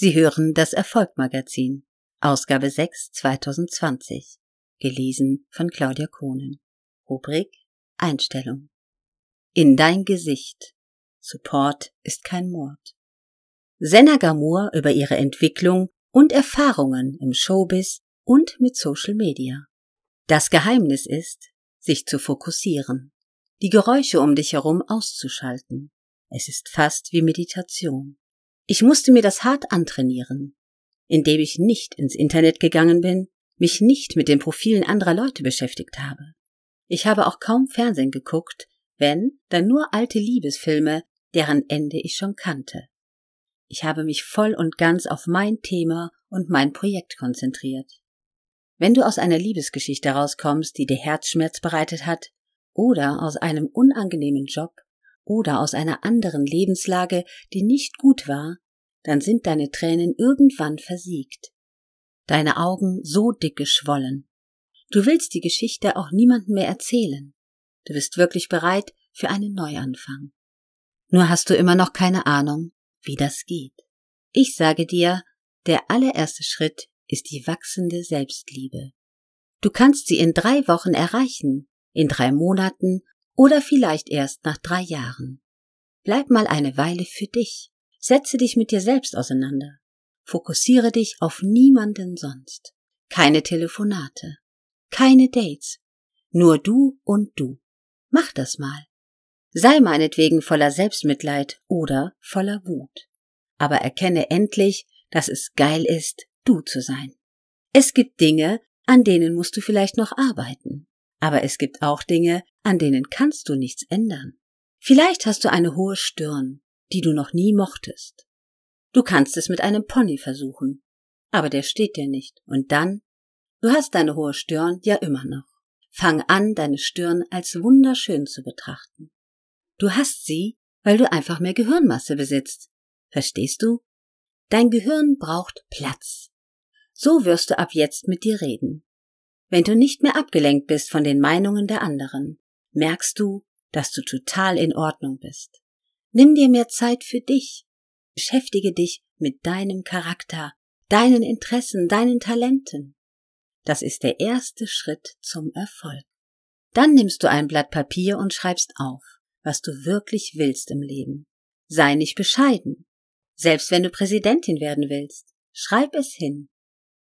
Sie hören das Erfolgmagazin, Ausgabe 6 2020, gelesen von Claudia Kohnen. Rubrik Einstellung. In dein Gesicht. Support ist kein Mord. Senna Gamur über ihre Entwicklung und Erfahrungen im Showbiz und mit Social Media. Das Geheimnis ist, sich zu fokussieren, die Geräusche um dich herum auszuschalten. Es ist fast wie Meditation. Ich musste mir das hart antrainieren, indem ich nicht ins Internet gegangen bin, mich nicht mit den Profilen anderer Leute beschäftigt habe. Ich habe auch kaum Fernsehen geguckt, wenn, dann nur alte Liebesfilme, deren Ende ich schon kannte. Ich habe mich voll und ganz auf mein Thema und mein Projekt konzentriert. Wenn du aus einer Liebesgeschichte rauskommst, die dir Herzschmerz bereitet hat, oder aus einem unangenehmen Job, oder aus einer anderen Lebenslage, die nicht gut war, dann sind deine Tränen irgendwann versiegt, deine Augen so dick geschwollen. Du willst die Geschichte auch niemandem mehr erzählen. Du bist wirklich bereit für einen Neuanfang. Nur hast du immer noch keine Ahnung, wie das geht. Ich sage dir, der allererste Schritt ist die wachsende Selbstliebe. Du kannst sie in drei Wochen erreichen, in drei Monaten oder vielleicht erst nach drei Jahren. Bleib mal eine Weile für dich. Setze dich mit dir selbst auseinander. Fokussiere dich auf niemanden sonst. Keine Telefonate. Keine Dates. Nur du und du. Mach das mal. Sei meinetwegen voller Selbstmitleid oder voller Wut. Aber erkenne endlich, dass es geil ist, du zu sein. Es gibt Dinge, an denen musst du vielleicht noch arbeiten. Aber es gibt auch Dinge, an denen kannst du nichts ändern. Vielleicht hast du eine hohe Stirn, die du noch nie mochtest. Du kannst es mit einem Pony versuchen, aber der steht dir nicht. Und dann? Du hast deine hohe Stirn ja immer noch. Fang an, deine Stirn als wunderschön zu betrachten. Du hast sie, weil du einfach mehr Gehirnmasse besitzt. Verstehst du? Dein Gehirn braucht Platz. So wirst du ab jetzt mit dir reden. Wenn du nicht mehr abgelenkt bist von den Meinungen der anderen, merkst du, dass du total in Ordnung bist. Nimm dir mehr Zeit für dich. Beschäftige dich mit deinem Charakter, deinen Interessen, deinen Talenten. Das ist der erste Schritt zum Erfolg. Dann nimmst du ein Blatt Papier und schreibst auf, was du wirklich willst im Leben. Sei nicht bescheiden. Selbst wenn du Präsidentin werden willst, schreib es hin.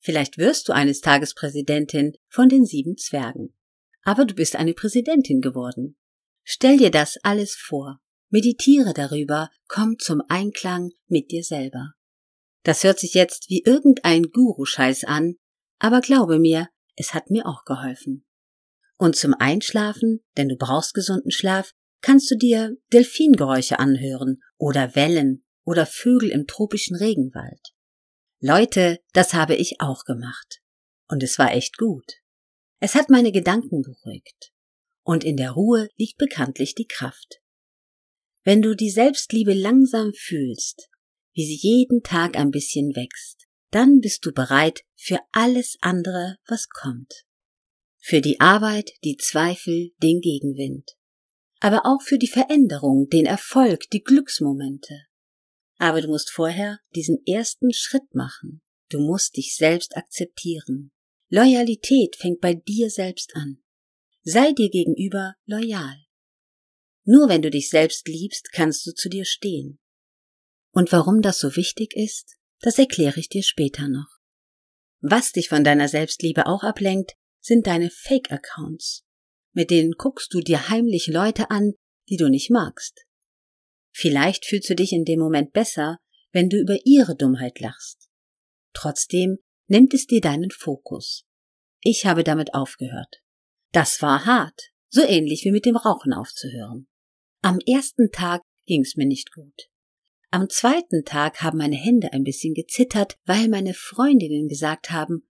Vielleicht wirst du eines Tages Präsidentin von den sieben Zwergen. Aber du bist eine Präsidentin geworden. Stell dir das alles vor. Meditiere darüber, komm zum Einklang mit dir selber. Das hört sich jetzt wie irgendein Guru-Scheiß an, aber glaube mir, es hat mir auch geholfen. Und zum Einschlafen, denn du brauchst gesunden Schlaf, kannst du dir Delfingeräusche anhören oder Wellen oder Vögel im tropischen Regenwald. Leute, das habe ich auch gemacht. Und es war echt gut. Es hat meine Gedanken beruhigt. Und in der Ruhe liegt bekanntlich die Kraft. Wenn du die Selbstliebe langsam fühlst, wie sie jeden Tag ein bisschen wächst, dann bist du bereit für alles andere, was kommt. Für die Arbeit, die Zweifel, den Gegenwind. Aber auch für die Veränderung, den Erfolg, die Glücksmomente. Aber du musst vorher diesen ersten Schritt machen. Du musst dich selbst akzeptieren. Loyalität fängt bei dir selbst an. Sei dir gegenüber loyal. Nur wenn du dich selbst liebst, kannst du zu dir stehen. Und warum das so wichtig ist, das erkläre ich dir später noch. Was dich von deiner Selbstliebe auch ablenkt, sind deine Fake-Accounts. Mit denen guckst du dir heimlich Leute an, die du nicht magst. Vielleicht fühlst du dich in dem Moment besser, wenn du über ihre Dummheit lachst. Trotzdem nimmt es dir deinen Fokus. Ich habe damit aufgehört. Das war hart, so ähnlich wie mit dem Rauchen aufzuhören. Am ersten Tag ging's mir nicht gut. Am zweiten Tag haben meine Hände ein bisschen gezittert, weil meine Freundinnen gesagt haben,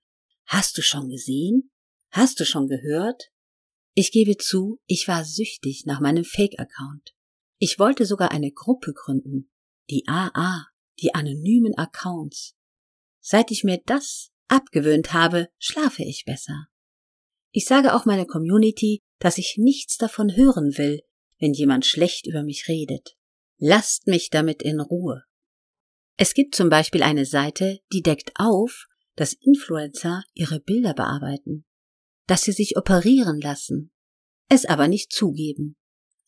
Hast du schon gesehen? Hast du schon gehört? Ich gebe zu, ich war süchtig nach meinem Fake-Account. Ich wollte sogar eine Gruppe gründen. Die AA, die anonymen Accounts. Seit ich mir das abgewöhnt habe, schlafe ich besser. Ich sage auch meiner Community, dass ich nichts davon hören will, wenn jemand schlecht über mich redet. Lasst mich damit in Ruhe. Es gibt zum Beispiel eine Seite, die deckt auf, dass Influencer ihre Bilder bearbeiten, dass sie sich operieren lassen, es aber nicht zugeben.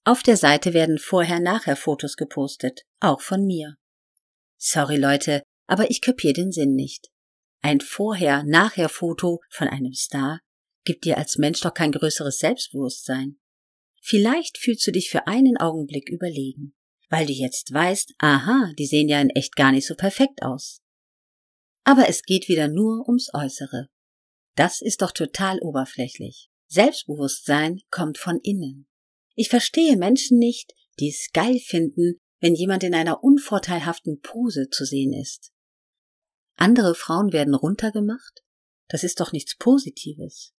Auf der Seite werden vorher-nachher Fotos gepostet, auch von mir. Sorry Leute, aber ich kapier den Sinn nicht. Ein Vorher-Nachher-Foto von einem Star gibt dir als Mensch doch kein größeres Selbstbewusstsein. Vielleicht fühlst du dich für einen Augenblick überlegen, weil du jetzt weißt, aha, die sehen ja in echt gar nicht so perfekt aus. Aber es geht wieder nur ums Äußere. Das ist doch total oberflächlich. Selbstbewusstsein kommt von innen. Ich verstehe Menschen nicht, die es geil finden, wenn jemand in einer unvorteilhaften Pose zu sehen ist. Andere Frauen werden runtergemacht? Das ist doch nichts Positives.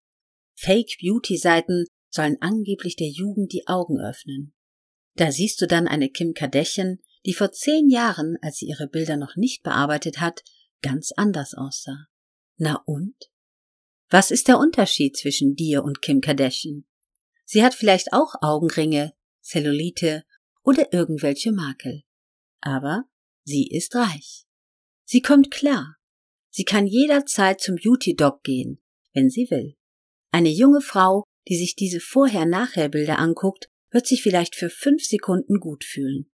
Fake Beauty Seiten sollen angeblich der Jugend die Augen öffnen. Da siehst du dann eine Kim Kardashian, die vor zehn Jahren, als sie ihre Bilder noch nicht bearbeitet hat, ganz anders aussah. Na und? Was ist der Unterschied zwischen dir und Kim Kardashian? Sie hat vielleicht auch Augenringe, Zellulite oder irgendwelche Makel. Aber sie ist reich. Sie kommt klar. Sie kann jederzeit zum Beauty Dog gehen, wenn sie will. Eine junge Frau, die sich diese Vorher-Nachher-Bilder anguckt, wird sich vielleicht für fünf Sekunden gut fühlen.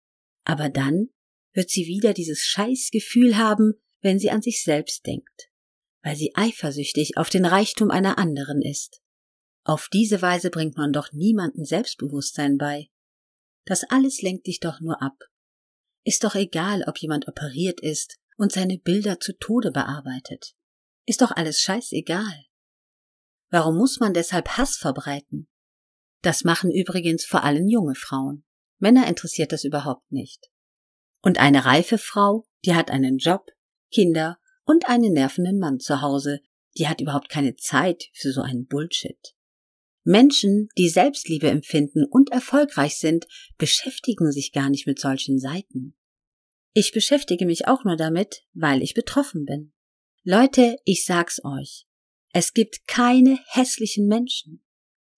Aber dann wird sie wieder dieses Scheißgefühl haben, wenn sie an sich selbst denkt, weil sie eifersüchtig auf den Reichtum einer anderen ist. Auf diese Weise bringt man doch niemanden Selbstbewusstsein bei. Das alles lenkt dich doch nur ab. Ist doch egal, ob jemand operiert ist und seine Bilder zu Tode bearbeitet. Ist doch alles scheißegal. Warum muss man deshalb Hass verbreiten? Das machen übrigens vor allem junge Frauen. Männer interessiert das überhaupt nicht. Und eine reife Frau, die hat einen Job, Kinder und einen nervenden Mann zu Hause, die hat überhaupt keine Zeit für so einen Bullshit. Menschen, die Selbstliebe empfinden und erfolgreich sind, beschäftigen sich gar nicht mit solchen Seiten. Ich beschäftige mich auch nur damit, weil ich betroffen bin. Leute, ich sag's euch. Es gibt keine hässlichen Menschen.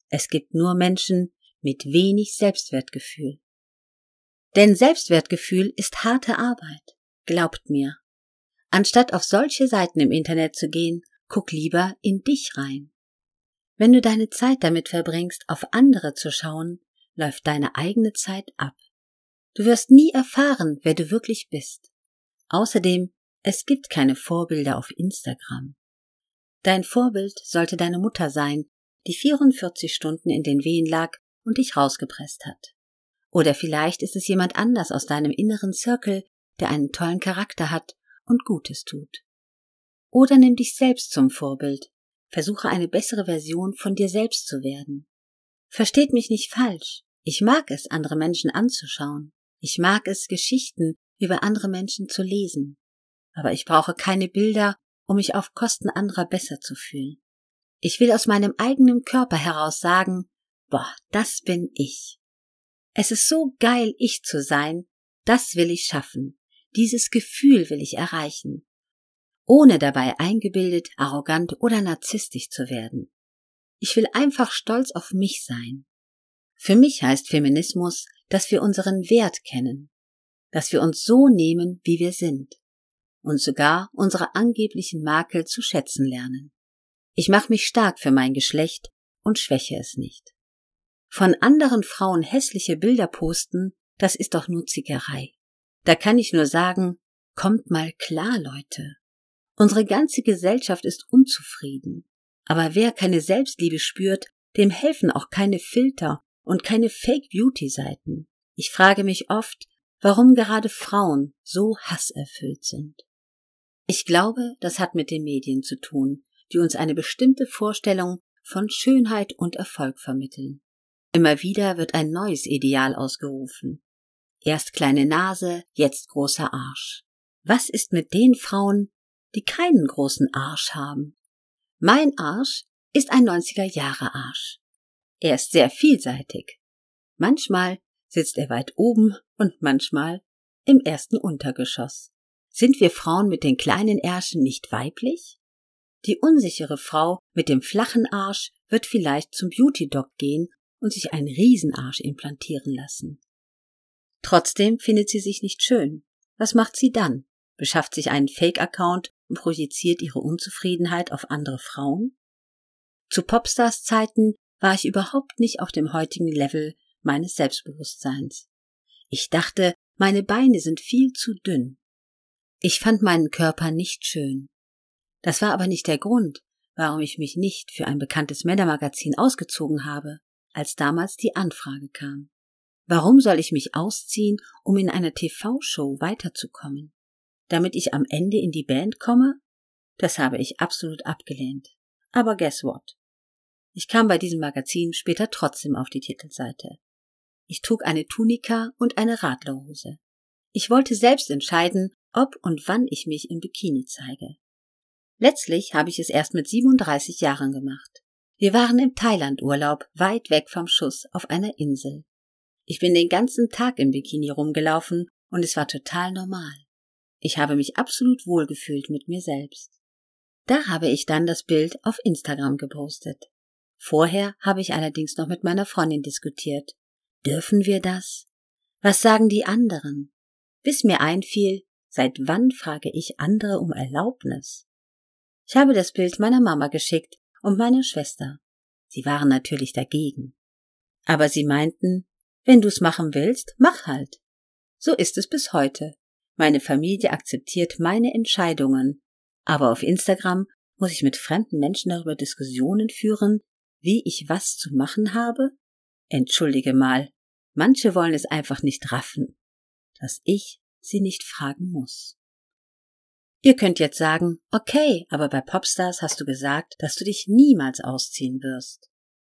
Es gibt nur Menschen mit wenig Selbstwertgefühl. Denn Selbstwertgefühl ist harte Arbeit. Glaubt mir. Anstatt auf solche Seiten im Internet zu gehen, guck lieber in dich rein. Wenn du deine Zeit damit verbringst, auf andere zu schauen, läuft deine eigene Zeit ab. Du wirst nie erfahren, wer du wirklich bist. Außerdem, es gibt keine Vorbilder auf Instagram. Dein Vorbild sollte deine Mutter sein, die 44 Stunden in den Wehen lag und dich rausgepresst hat. Oder vielleicht ist es jemand anders aus deinem inneren Circle, der einen tollen Charakter hat und Gutes tut. Oder nimm dich selbst zum Vorbild Versuche eine bessere Version von dir selbst zu werden. Versteht mich nicht falsch. Ich mag es, andere Menschen anzuschauen. Ich mag es, Geschichten über andere Menschen zu lesen. Aber ich brauche keine Bilder, um mich auf Kosten anderer besser zu fühlen. Ich will aus meinem eigenen Körper heraus sagen, boah, das bin ich. Es ist so geil, ich zu sein, das will ich schaffen. Dieses Gefühl will ich erreichen ohne dabei eingebildet, arrogant oder narzisstisch zu werden. Ich will einfach stolz auf mich sein. Für mich heißt Feminismus, dass wir unseren Wert kennen, dass wir uns so nehmen, wie wir sind und sogar unsere angeblichen Makel zu schätzen lernen. Ich mache mich stark für mein Geschlecht und schwäche es nicht. Von anderen Frauen hässliche Bilder posten, das ist doch nur Zickerei. Da kann ich nur sagen, kommt mal klar, Leute. Unsere ganze Gesellschaft ist unzufrieden. Aber wer keine Selbstliebe spürt, dem helfen auch keine Filter und keine Fake Beauty Seiten. Ich frage mich oft, warum gerade Frauen so hasserfüllt sind. Ich glaube, das hat mit den Medien zu tun, die uns eine bestimmte Vorstellung von Schönheit und Erfolg vermitteln. Immer wieder wird ein neues Ideal ausgerufen. Erst kleine Nase, jetzt großer Arsch. Was ist mit den Frauen, die keinen großen Arsch haben. Mein Arsch ist ein 90er Jahre Arsch. Er ist sehr vielseitig. Manchmal sitzt er weit oben und manchmal im ersten Untergeschoss. Sind wir Frauen mit den kleinen Ärschen nicht weiblich? Die unsichere Frau mit dem flachen Arsch wird vielleicht zum Beauty Doc gehen und sich einen Riesenarsch implantieren lassen. Trotzdem findet sie sich nicht schön. Was macht sie dann? beschafft sich einen Fake-Account und projiziert ihre Unzufriedenheit auf andere Frauen? Zu Popstars Zeiten war ich überhaupt nicht auf dem heutigen Level meines Selbstbewusstseins. Ich dachte, meine Beine sind viel zu dünn. Ich fand meinen Körper nicht schön. Das war aber nicht der Grund, warum ich mich nicht für ein bekanntes Männermagazin ausgezogen habe, als damals die Anfrage kam. Warum soll ich mich ausziehen, um in einer TV-Show weiterzukommen? Damit ich am Ende in die Band komme? Das habe ich absolut abgelehnt. Aber guess what? Ich kam bei diesem Magazin später trotzdem auf die Titelseite. Ich trug eine Tunika und eine Radlerhose. Ich wollte selbst entscheiden, ob und wann ich mich im Bikini zeige. Letztlich habe ich es erst mit 37 Jahren gemacht. Wir waren im Thailand-Urlaub, weit weg vom Schuss, auf einer Insel. Ich bin den ganzen Tag im Bikini rumgelaufen und es war total normal. Ich habe mich absolut wohlgefühlt mit mir selbst. Da habe ich dann das Bild auf Instagram gepostet. Vorher habe ich allerdings noch mit meiner Freundin diskutiert. Dürfen wir das? Was sagen die anderen? Bis mir einfiel, seit wann frage ich andere um Erlaubnis? Ich habe das Bild meiner Mama geschickt und meiner Schwester. Sie waren natürlich dagegen. Aber sie meinten, wenn du's machen willst, mach halt. So ist es bis heute. Meine Familie akzeptiert meine Entscheidungen, aber auf Instagram muss ich mit fremden Menschen darüber Diskussionen führen, wie ich was zu machen habe? Entschuldige mal, manche wollen es einfach nicht raffen, dass ich sie nicht fragen muss. Ihr könnt jetzt sagen, okay, aber bei Popstars hast du gesagt, dass du dich niemals ausziehen wirst.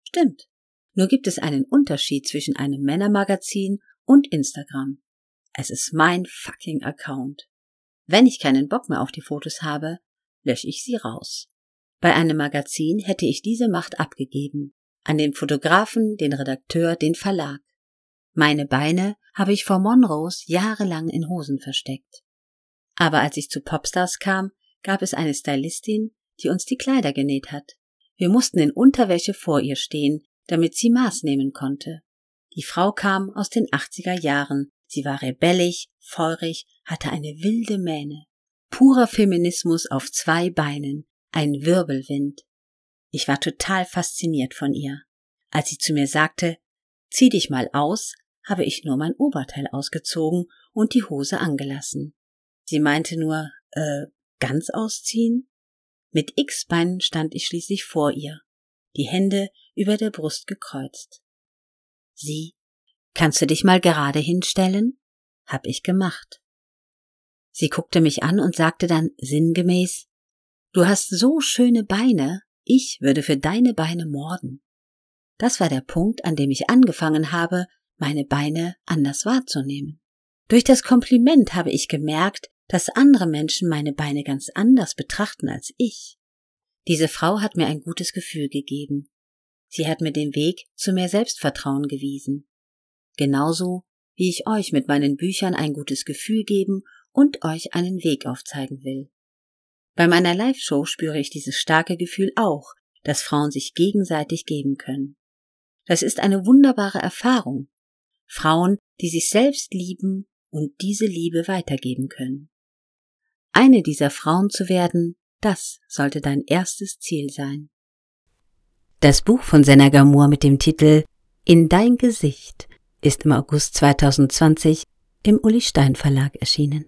Stimmt. Nur gibt es einen Unterschied zwischen einem Männermagazin und Instagram. Es ist mein fucking Account. Wenn ich keinen Bock mehr auf die Fotos habe, lösche ich sie raus. Bei einem Magazin hätte ich diese Macht abgegeben. An den Fotografen, den Redakteur, den Verlag. Meine Beine habe ich vor Monrose jahrelang in Hosen versteckt. Aber als ich zu Popstars kam, gab es eine Stylistin, die uns die Kleider genäht hat. Wir mussten in Unterwäsche vor ihr stehen, damit sie Maß nehmen konnte. Die Frau kam aus den 80er Jahren. Sie war rebellisch, feurig, hatte eine wilde Mähne. Purer Feminismus auf zwei Beinen, ein Wirbelwind. Ich war total fasziniert von ihr. Als sie zu mir sagte, zieh dich mal aus, habe ich nur mein Oberteil ausgezogen und die Hose angelassen. Sie meinte nur, äh, ganz ausziehen? Mit X-Beinen stand ich schließlich vor ihr, die Hände über der Brust gekreuzt. Sie, kannst du dich mal gerade hinstellen? Hab ich gemacht. Sie guckte mich an und sagte dann sinngemäß, Du hast so schöne Beine, ich würde für deine Beine morden. Das war der Punkt, an dem ich angefangen habe, meine Beine anders wahrzunehmen. Durch das Kompliment habe ich gemerkt, dass andere Menschen meine Beine ganz anders betrachten als ich. Diese Frau hat mir ein gutes Gefühl gegeben. Sie hat mir den Weg zu mehr Selbstvertrauen gewiesen. Genauso wie ich euch mit meinen Büchern ein gutes Gefühl geben und euch einen Weg aufzeigen will. Bei meiner Live-Show spüre ich dieses starke Gefühl auch, dass Frauen sich gegenseitig geben können. Das ist eine wunderbare Erfahrung. Frauen, die sich selbst lieben und diese Liebe weitergeben können. Eine dieser Frauen zu werden, das sollte dein erstes Ziel sein. Das Buch von Senna Gamur mit dem Titel In dein Gesicht ist im August 2020 im Uli Stein Verlag erschienen.